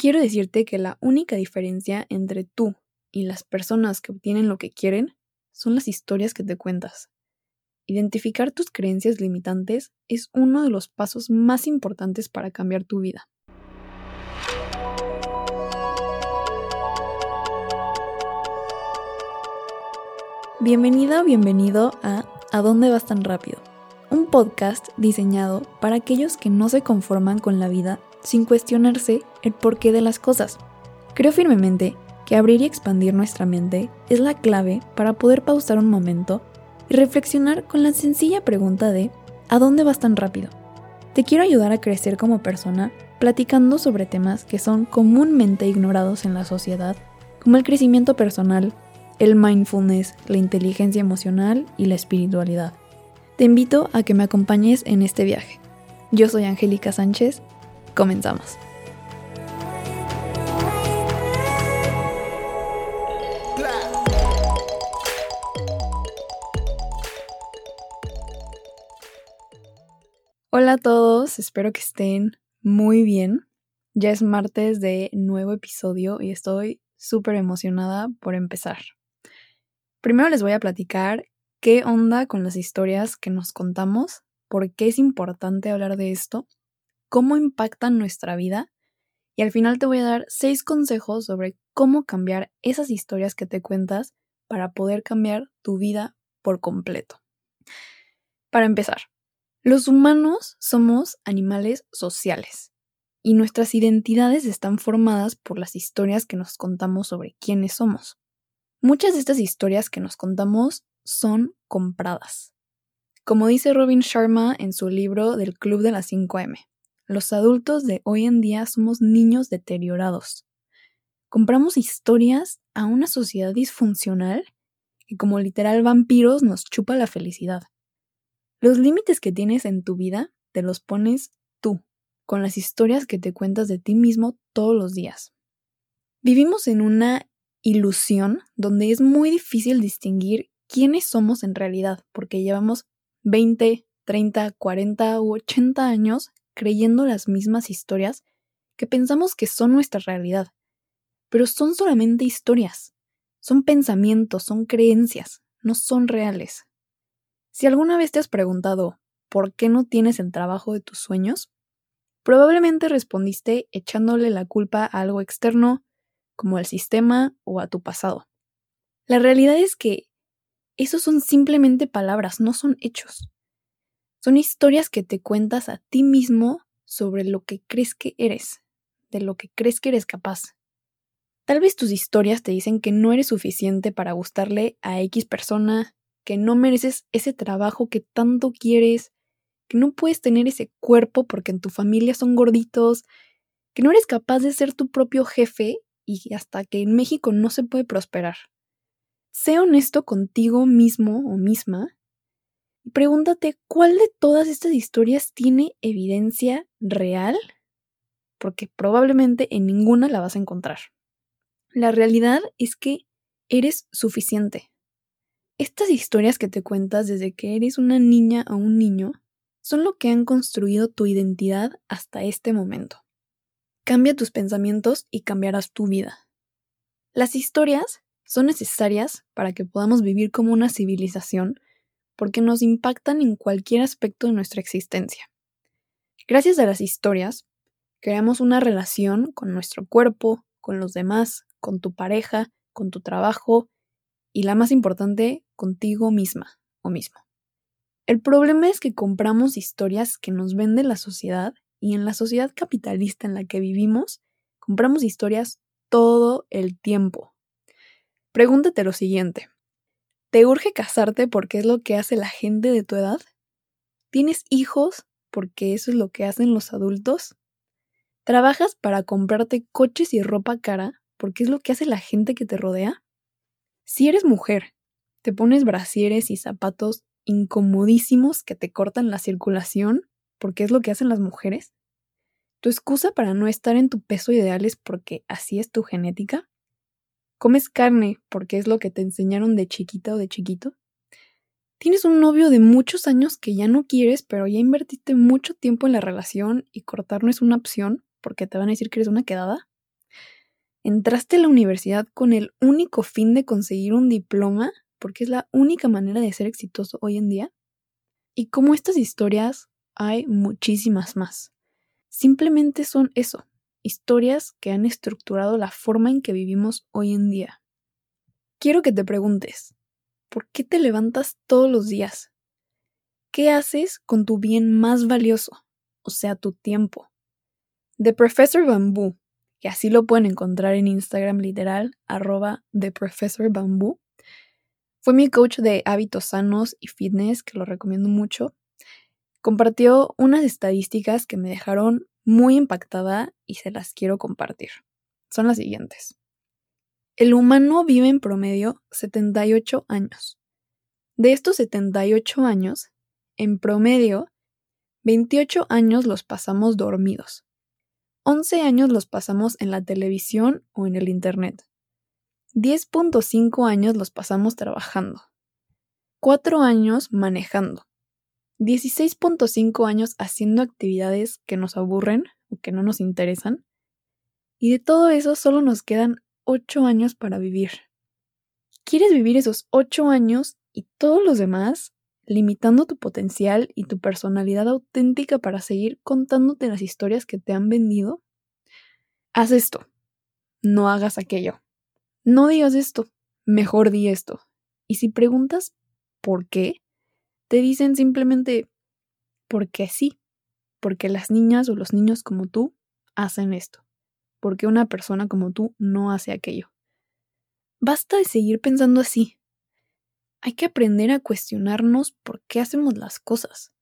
quiero decirte que la única diferencia entre tú y las personas que obtienen lo que quieren son las historias que te cuentas. Identificar tus creencias limitantes es uno de los pasos más importantes para cambiar tu vida. Bienvenida o bienvenido a ¿A dónde vas tan rápido? Un podcast diseñado para aquellos que no se conforman con la vida sin cuestionarse el porqué de las cosas. Creo firmemente que abrir y expandir nuestra mente es la clave para poder pausar un momento y reflexionar con la sencilla pregunta de ¿a dónde vas tan rápido? Te quiero ayudar a crecer como persona platicando sobre temas que son comúnmente ignorados en la sociedad, como el crecimiento personal, el mindfulness, la inteligencia emocional y la espiritualidad. Te invito a que me acompañes en este viaje. Yo soy Angélica Sánchez Comenzamos. Hola a todos, espero que estén muy bien. Ya es martes de nuevo episodio y estoy súper emocionada por empezar. Primero les voy a platicar qué onda con las historias que nos contamos, por qué es importante hablar de esto cómo impactan nuestra vida y al final te voy a dar seis consejos sobre cómo cambiar esas historias que te cuentas para poder cambiar tu vida por completo. Para empezar, los humanos somos animales sociales y nuestras identidades están formadas por las historias que nos contamos sobre quiénes somos. Muchas de estas historias que nos contamos son compradas. Como dice Robin Sharma en su libro del Club de las 5M, los adultos de hoy en día somos niños deteriorados. Compramos historias a una sociedad disfuncional que como literal vampiros nos chupa la felicidad. Los límites que tienes en tu vida te los pones tú, con las historias que te cuentas de ti mismo todos los días. Vivimos en una ilusión donde es muy difícil distinguir quiénes somos en realidad, porque llevamos 20, 30, 40 u 80 años creyendo las mismas historias que pensamos que son nuestra realidad. Pero son solamente historias, son pensamientos, son creencias, no son reales. Si alguna vez te has preguntado por qué no tienes el trabajo de tus sueños, probablemente respondiste echándole la culpa a algo externo, como al sistema o a tu pasado. La realidad es que esos son simplemente palabras, no son hechos. Son historias que te cuentas a ti mismo sobre lo que crees que eres, de lo que crees que eres capaz. Tal vez tus historias te dicen que no eres suficiente para gustarle a X persona, que no mereces ese trabajo que tanto quieres, que no puedes tener ese cuerpo porque en tu familia son gorditos, que no eres capaz de ser tu propio jefe y hasta que en México no se puede prosperar. Sé honesto contigo mismo o misma y pregúntate cuál de todas estas historias tiene evidencia real, porque probablemente en ninguna la vas a encontrar. La realidad es que eres suficiente. Estas historias que te cuentas desde que eres una niña o un niño son lo que han construido tu identidad hasta este momento. Cambia tus pensamientos y cambiarás tu vida. Las historias son necesarias para que podamos vivir como una civilización porque nos impactan en cualquier aspecto de nuestra existencia. Gracias a las historias, creamos una relación con nuestro cuerpo, con los demás, con tu pareja, con tu trabajo y la más importante, contigo misma o mismo. El problema es que compramos historias que nos vende la sociedad y en la sociedad capitalista en la que vivimos, compramos historias todo el tiempo. Pregúntate lo siguiente. ¿Te urge casarte porque es lo que hace la gente de tu edad? ¿Tienes hijos porque eso es lo que hacen los adultos? ¿Trabajas para comprarte coches y ropa cara porque es lo que hace la gente que te rodea? Si eres mujer, te pones brasieres y zapatos incomodísimos que te cortan la circulación porque es lo que hacen las mujeres. ¿Tu excusa para no estar en tu peso ideal es porque así es tu genética? ¿Comes carne porque es lo que te enseñaron de chiquita o de chiquito? ¿Tienes un novio de muchos años que ya no quieres, pero ya invertiste mucho tiempo en la relación y cortar no es una opción porque te van a decir que eres una quedada? Entraste a la universidad con el único fin de conseguir un diploma, porque es la única manera de ser exitoso hoy en día. Y como estas historias, hay muchísimas más. Simplemente son eso, historias que han estructurado la forma en que vivimos hoy en día. Quiero que te preguntes, ¿por qué te levantas todos los días? ¿Qué haces con tu bien más valioso, o sea, tu tiempo? The Professor Bamboo, que así lo pueden encontrar en Instagram literal, arroba The fue mi coach de hábitos sanos y fitness, que lo recomiendo mucho. Compartió unas estadísticas que me dejaron muy impactada y se las quiero compartir. Son las siguientes. El humano vive en promedio 78 años. De estos 78 años, en promedio, 28 años los pasamos dormidos. 11 años los pasamos en la televisión o en el Internet. 10.5 años los pasamos trabajando. 4 años manejando. 16.5 años haciendo actividades que nos aburren o que no nos interesan. Y de todo eso solo nos quedan 8 años para vivir. ¿Quieres vivir esos 8 años y todos los demás limitando tu potencial y tu personalidad auténtica para seguir contándote las historias que te han vendido? Haz esto. No hagas aquello. No digas esto. Mejor di esto. Y si preguntas por qué, te dicen simplemente porque sí, porque las niñas o los niños como tú hacen esto, porque una persona como tú no hace aquello. Basta de seguir pensando así. Hay que aprender a cuestionarnos por qué hacemos las cosas.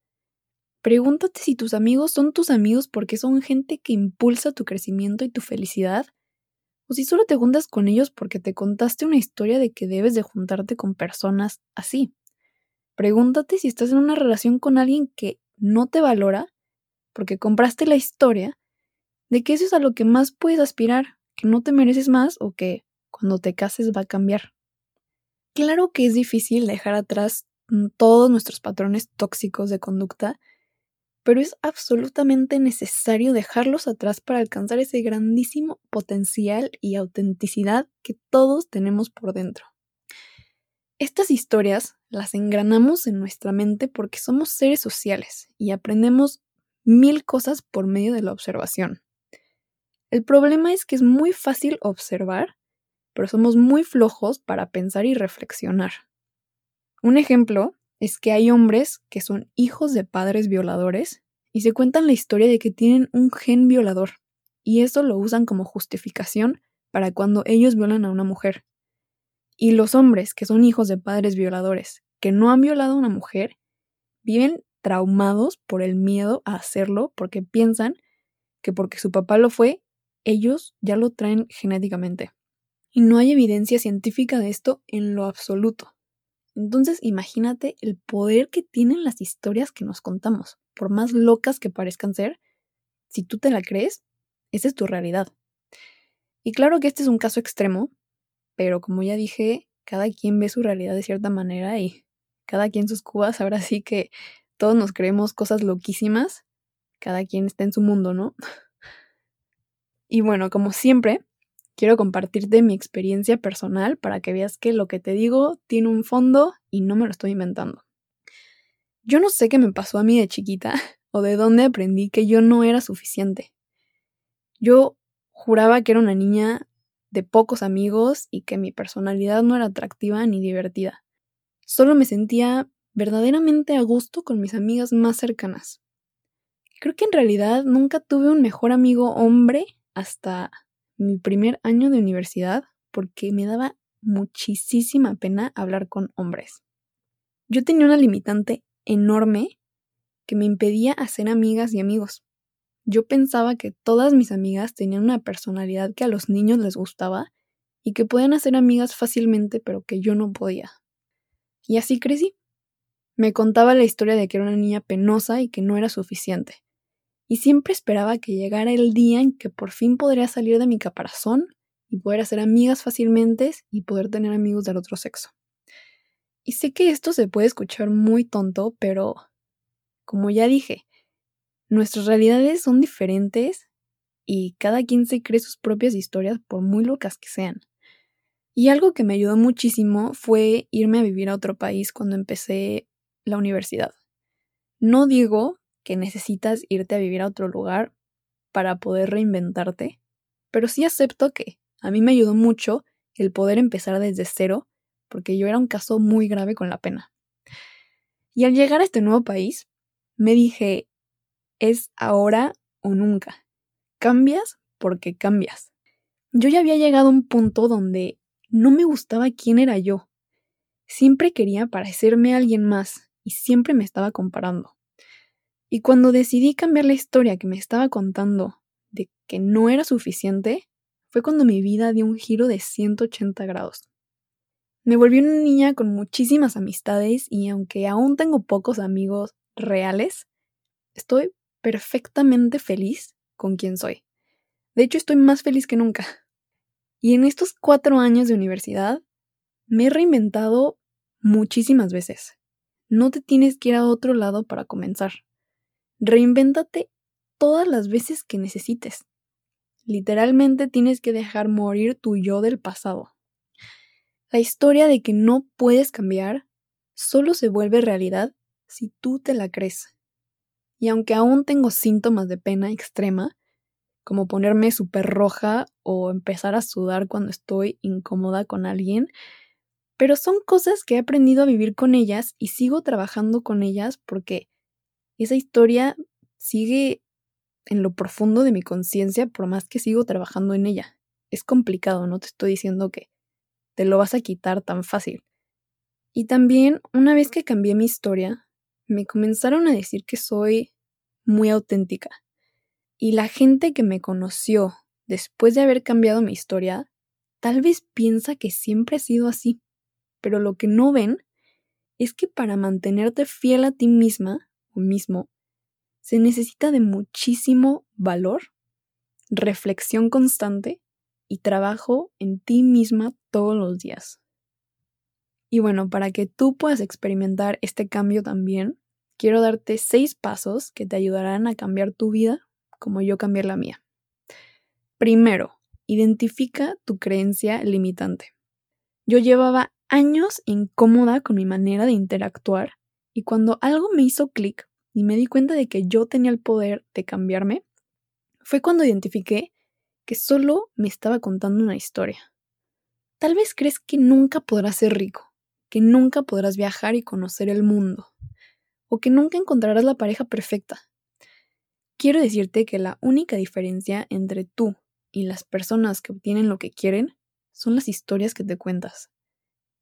Pregúntate si tus amigos son tus amigos porque son gente que impulsa tu crecimiento y tu felicidad, o si solo te juntas con ellos porque te contaste una historia de que debes de juntarte con personas así. Pregúntate si estás en una relación con alguien que no te valora porque compraste la historia de que eso es a lo que más puedes aspirar, que no te mereces más o que cuando te cases va a cambiar. Claro que es difícil dejar atrás mm, todos nuestros patrones tóxicos de conducta, pero es absolutamente necesario dejarlos atrás para alcanzar ese grandísimo potencial y autenticidad que todos tenemos por dentro. Estas historias las engranamos en nuestra mente porque somos seres sociales y aprendemos mil cosas por medio de la observación. El problema es que es muy fácil observar, pero somos muy flojos para pensar y reflexionar. Un ejemplo es que hay hombres que son hijos de padres violadores y se cuentan la historia de que tienen un gen violador, y eso lo usan como justificación para cuando ellos violan a una mujer. Y los hombres que son hijos de padres violadores, que no han violado a una mujer, viven traumados por el miedo a hacerlo porque piensan que porque su papá lo fue, ellos ya lo traen genéticamente. Y no hay evidencia científica de esto en lo absoluto. Entonces imagínate el poder que tienen las historias que nos contamos, por más locas que parezcan ser, si tú te la crees, esa es tu realidad. Y claro que este es un caso extremo, pero como ya dije, cada quien ve su realidad de cierta manera y cada quien sus cubas, ahora sí que todos nos creemos cosas loquísimas, cada quien está en su mundo, ¿no? Y bueno, como siempre, quiero compartirte mi experiencia personal para que veas que lo que te digo tiene un fondo y no me lo estoy inventando. Yo no sé qué me pasó a mí de chiquita o de dónde aprendí que yo no era suficiente. Yo juraba que era una niña de pocos amigos y que mi personalidad no era atractiva ni divertida. Solo me sentía verdaderamente a gusto con mis amigas más cercanas. Creo que en realidad nunca tuve un mejor amigo hombre hasta mi primer año de universidad porque me daba muchísima pena hablar con hombres. Yo tenía una limitante enorme que me impedía hacer amigas y amigos. Yo pensaba que todas mis amigas tenían una personalidad que a los niños les gustaba y que podían hacer amigas fácilmente, pero que yo no podía. Y así crecí. Me contaba la historia de que era una niña penosa y que no era suficiente. Y siempre esperaba que llegara el día en que por fin podría salir de mi caparazón y poder hacer amigas fácilmente y poder tener amigos del otro sexo. Y sé que esto se puede escuchar muy tonto, pero como ya dije, Nuestras realidades son diferentes y cada quien se cree sus propias historias por muy locas que sean. Y algo que me ayudó muchísimo fue irme a vivir a otro país cuando empecé la universidad. No digo que necesitas irte a vivir a otro lugar para poder reinventarte, pero sí acepto que a mí me ayudó mucho el poder empezar desde cero, porque yo era un caso muy grave con la pena. Y al llegar a este nuevo país, me dije, es ahora o nunca. Cambias porque cambias. Yo ya había llegado a un punto donde no me gustaba quién era yo. Siempre quería parecerme a alguien más y siempre me estaba comparando. Y cuando decidí cambiar la historia que me estaba contando de que no era suficiente, fue cuando mi vida dio un giro de 180 grados. Me volví una niña con muchísimas amistades y aunque aún tengo pocos amigos reales, estoy perfectamente feliz con quien soy. De hecho, estoy más feliz que nunca. Y en estos cuatro años de universidad me he reinventado muchísimas veces. No te tienes que ir a otro lado para comenzar. Reinvéntate todas las veces que necesites. Literalmente tienes que dejar morir tu yo del pasado. La historia de que no puedes cambiar solo se vuelve realidad si tú te la crees. Y aunque aún tengo síntomas de pena extrema, como ponerme súper roja o empezar a sudar cuando estoy incómoda con alguien, pero son cosas que he aprendido a vivir con ellas y sigo trabajando con ellas porque esa historia sigue en lo profundo de mi conciencia por más que sigo trabajando en ella. Es complicado, no te estoy diciendo que te lo vas a quitar tan fácil. Y también, una vez que cambié mi historia, me comenzaron a decir que soy muy auténtica y la gente que me conoció después de haber cambiado mi historia, tal vez piensa que siempre ha sido así. Pero lo que no ven es que para mantenerte fiel a ti misma o mismo, se necesita de muchísimo valor, reflexión constante y trabajo en ti misma todos los días. Y bueno, para que tú puedas experimentar este cambio también, quiero darte seis pasos que te ayudarán a cambiar tu vida como yo cambié la mía. Primero, identifica tu creencia limitante. Yo llevaba años incómoda con mi manera de interactuar y cuando algo me hizo clic y me di cuenta de que yo tenía el poder de cambiarme, fue cuando identifiqué que solo me estaba contando una historia. Tal vez crees que nunca podrás ser rico, que nunca podrás viajar y conocer el mundo, o que nunca encontrarás la pareja perfecta, Quiero decirte que la única diferencia entre tú y las personas que obtienen lo que quieren son las historias que te cuentas.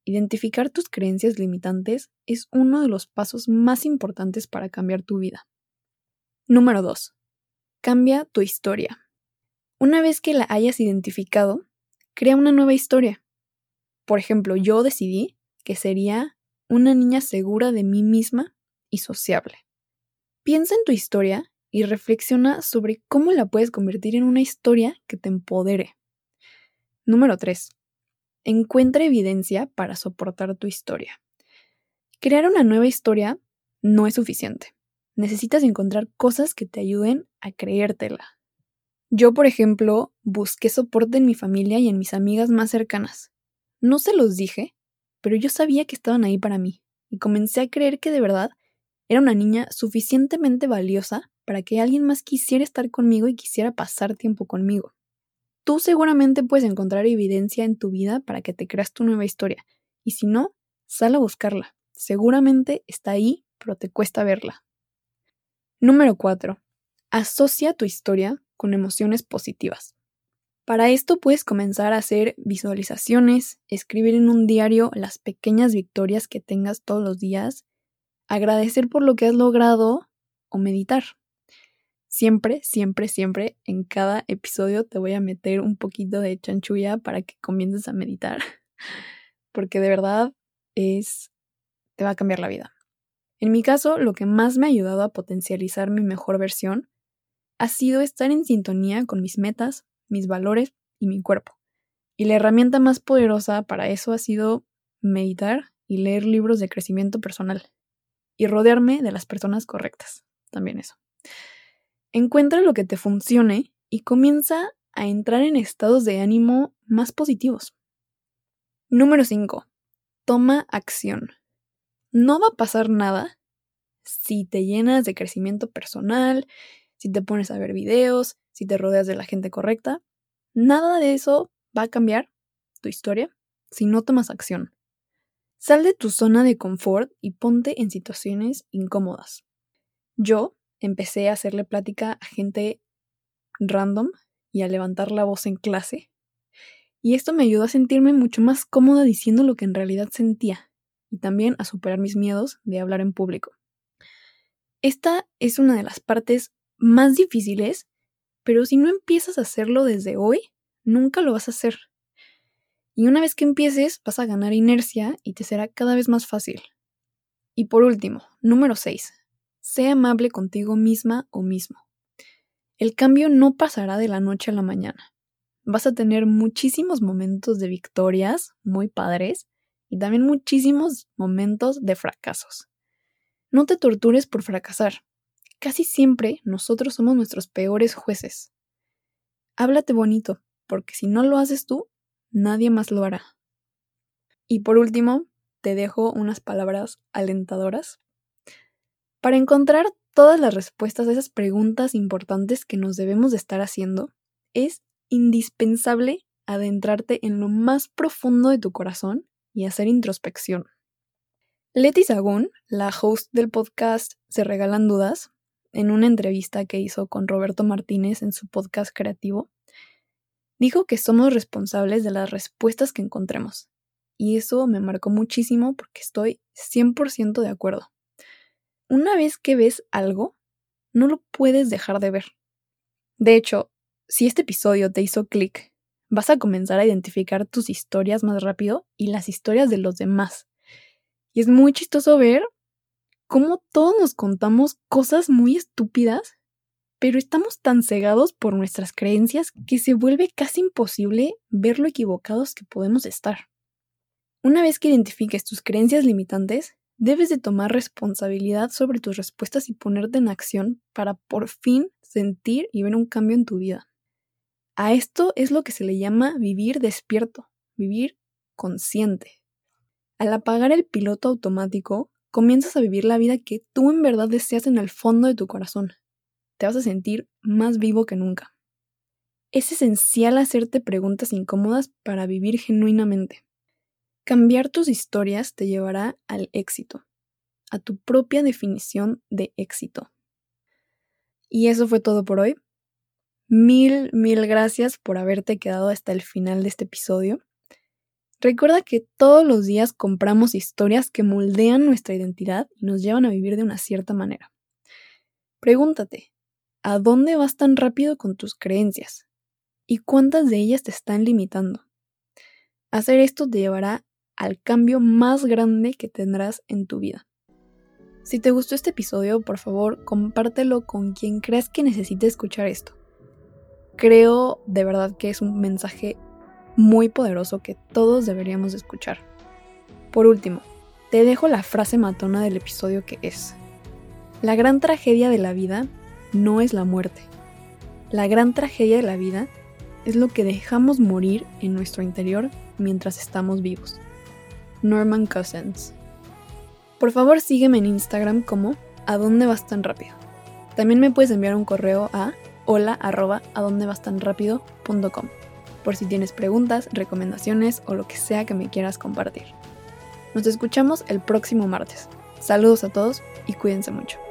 Identificar tus creencias limitantes es uno de los pasos más importantes para cambiar tu vida. Número 2. Cambia tu historia. Una vez que la hayas identificado, crea una nueva historia. Por ejemplo, yo decidí que sería una niña segura de mí misma y sociable. Piensa en tu historia y reflexiona sobre cómo la puedes convertir en una historia que te empodere. Número 3. Encuentra evidencia para soportar tu historia. Crear una nueva historia no es suficiente. Necesitas encontrar cosas que te ayuden a creértela. Yo, por ejemplo, busqué soporte en mi familia y en mis amigas más cercanas. No se los dije, pero yo sabía que estaban ahí para mí, y comencé a creer que de verdad era una niña suficientemente valiosa para que alguien más quisiera estar conmigo y quisiera pasar tiempo conmigo. Tú seguramente puedes encontrar evidencia en tu vida para que te creas tu nueva historia, y si no, sal a buscarla. Seguramente está ahí, pero te cuesta verla. Número 4. Asocia tu historia con emociones positivas. Para esto puedes comenzar a hacer visualizaciones, escribir en un diario las pequeñas victorias que tengas todos los días, agradecer por lo que has logrado o meditar. Siempre, siempre, siempre en cada episodio te voy a meter un poquito de chanchulla para que comiences a meditar. Porque de verdad es. te va a cambiar la vida. En mi caso, lo que más me ha ayudado a potencializar mi mejor versión ha sido estar en sintonía con mis metas, mis valores y mi cuerpo. Y la herramienta más poderosa para eso ha sido meditar y leer libros de crecimiento personal. Y rodearme de las personas correctas. También eso. Encuentra lo que te funcione y comienza a entrar en estados de ánimo más positivos. Número 5. Toma acción. No va a pasar nada si te llenas de crecimiento personal, si te pones a ver videos, si te rodeas de la gente correcta. Nada de eso va a cambiar tu historia si no tomas acción. Sal de tu zona de confort y ponte en situaciones incómodas. Yo empecé a hacerle plática a gente random y a levantar la voz en clase. Y esto me ayudó a sentirme mucho más cómoda diciendo lo que en realidad sentía y también a superar mis miedos de hablar en público. Esta es una de las partes más difíciles, pero si no empiezas a hacerlo desde hoy, nunca lo vas a hacer. Y una vez que empieces, vas a ganar inercia y te será cada vez más fácil. Y por último, número 6. Sé amable contigo misma o mismo. El cambio no pasará de la noche a la mañana. Vas a tener muchísimos momentos de victorias muy padres y también muchísimos momentos de fracasos. No te tortures por fracasar. Casi siempre nosotros somos nuestros peores jueces. Háblate bonito, porque si no lo haces tú, nadie más lo hará. Y por último, te dejo unas palabras alentadoras. Para encontrar todas las respuestas a esas preguntas importantes que nos debemos de estar haciendo, es indispensable adentrarte en lo más profundo de tu corazón y hacer introspección. Leti Sagún, la host del podcast Se Regalan Dudas, en una entrevista que hizo con Roberto Martínez en su podcast creativo, dijo que somos responsables de las respuestas que encontremos. Y eso me marcó muchísimo porque estoy 100% de acuerdo. Una vez que ves algo, no lo puedes dejar de ver. De hecho, si este episodio te hizo clic, vas a comenzar a identificar tus historias más rápido y las historias de los demás. Y es muy chistoso ver cómo todos nos contamos cosas muy estúpidas, pero estamos tan cegados por nuestras creencias que se vuelve casi imposible ver lo equivocados que podemos estar. Una vez que identifiques tus creencias limitantes, Debes de tomar responsabilidad sobre tus respuestas y ponerte en acción para por fin sentir y ver un cambio en tu vida. A esto es lo que se le llama vivir despierto, vivir consciente. Al apagar el piloto automático, comienzas a vivir la vida que tú en verdad deseas en el fondo de tu corazón. Te vas a sentir más vivo que nunca. Es esencial hacerte preguntas incómodas para vivir genuinamente. Cambiar tus historias te llevará al éxito, a tu propia definición de éxito. Y eso fue todo por hoy. Mil, mil gracias por haberte quedado hasta el final de este episodio. Recuerda que todos los días compramos historias que moldean nuestra identidad y nos llevan a vivir de una cierta manera. Pregúntate, ¿a dónde vas tan rápido con tus creencias? ¿Y cuántas de ellas te están limitando? Hacer esto te llevará al cambio más grande que tendrás en tu vida. Si te gustó este episodio, por favor, compártelo con quien creas que necesite escuchar esto. Creo de verdad que es un mensaje muy poderoso que todos deberíamos escuchar. Por último, te dejo la frase matona del episodio que es, la gran tragedia de la vida no es la muerte. La gran tragedia de la vida es lo que dejamos morir en nuestro interior mientras estamos vivos. Norman Cousins. Por favor sígueme en Instagram como ¿A dónde vas tan rápido? También me puedes enviar un correo a hola a por si tienes preguntas, recomendaciones o lo que sea que me quieras compartir. Nos escuchamos el próximo martes. Saludos a todos y cuídense mucho.